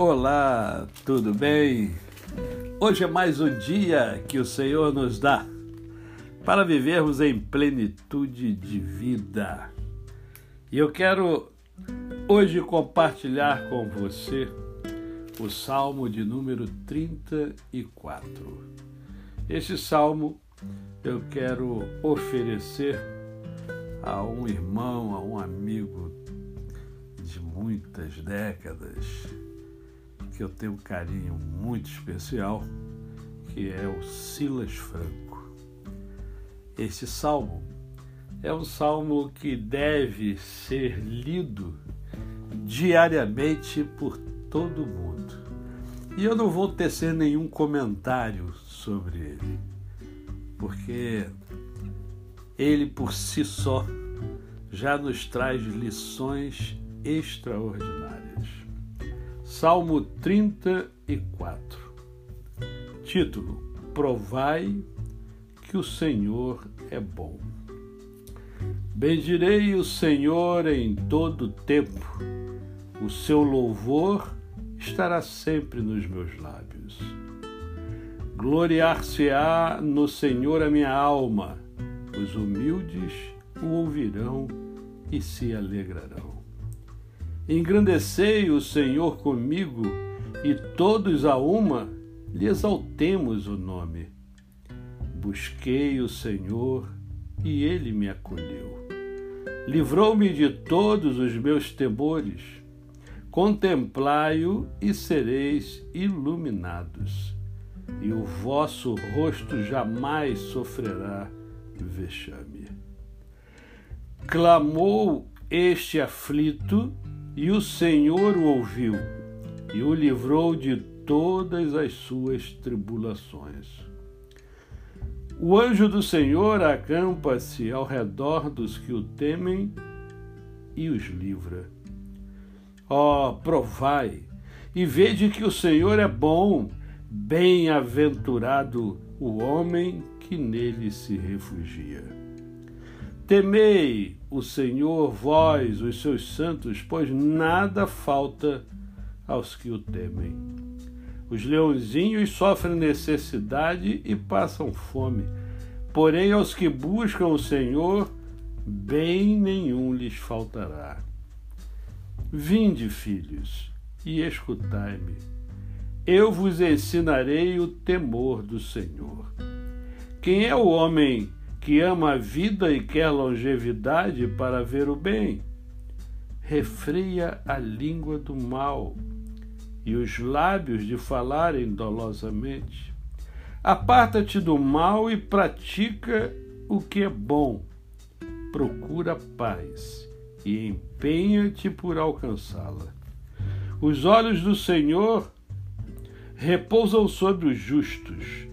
Olá, tudo bem? Hoje é mais um dia que o Senhor nos dá para vivermos em plenitude de vida. E eu quero hoje compartilhar com você o Salmo de número 34. Este salmo eu quero oferecer a um irmão, a um amigo de muitas décadas, que eu tenho um carinho muito especial, que é o Silas Franco. Este salmo é um salmo que deve ser lido diariamente por todo mundo. E eu não vou tecer nenhum comentário sobre ele, porque ele por si só já nos traz lições extraordinárias. Salmo 34. Título: Provai que o Senhor é bom. Bendirei o Senhor em todo tempo. O seu louvor estará sempre nos meus lábios. Gloriar-se-á no Senhor a minha alma. Os humildes o ouvirão e se alegrarão. Engrandecei o Senhor comigo e todos a uma lhe exaltemos o nome. Busquei o Senhor e ele me acolheu. Livrou-me de todos os meus temores. Contemplai-o e sereis iluminados, e o vosso rosto jamais sofrerá vexame. Clamou este aflito, e o Senhor o ouviu, e o livrou de todas as suas tribulações. O anjo do Senhor acampa-se ao redor dos que o temem e os livra. Ó, oh, provai e vede que o Senhor é bom, bem-aventurado o homem que nele se refugia. Temei o Senhor, vós, os seus santos, pois nada falta aos que o temem. Os leãozinhos sofrem necessidade e passam fome, porém aos que buscam o Senhor, bem nenhum lhes faltará. Vinde, filhos, e escutai-me. Eu vos ensinarei o temor do Senhor. Quem é o homem que ama a vida e quer longevidade para ver o bem? Refreia a língua do mal e os lábios de falarem dolosamente. Aparta-te do mal e pratica o que é bom. Procura paz e empenha-te por alcançá-la. Os olhos do Senhor repousam sobre os justos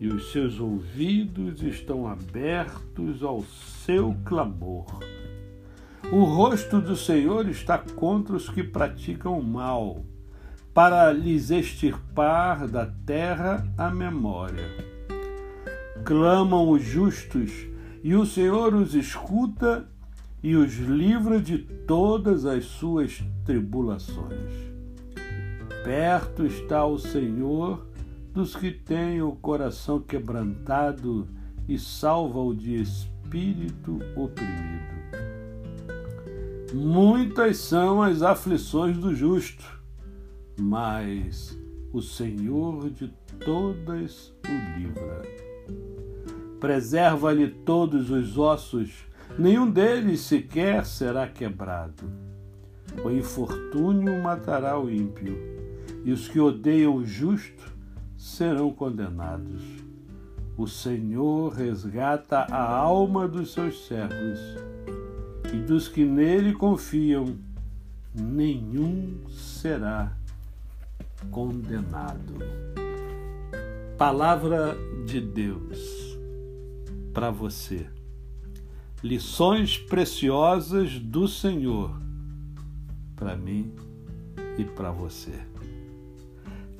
e os seus ouvidos estão abertos ao seu clamor. O rosto do Senhor está contra os que praticam o mal para lhes extirpar da terra a memória. Clamam os justos, e o Senhor os escuta e os livra de todas as suas tribulações. Perto está o Senhor dos que têm o coração quebrantado e salva-o de espírito oprimido. Muitas são as aflições do justo mas o Senhor de todas o livra. Preserva-lhe todos os ossos, nenhum deles sequer será quebrado. O infortúnio matará o ímpio, e os que odeiam o justo serão condenados. O Senhor resgata a alma dos seus servos, e dos que nele confiam, nenhum será condenado. Palavra de Deus para você. Lições preciosas do Senhor para mim e para você.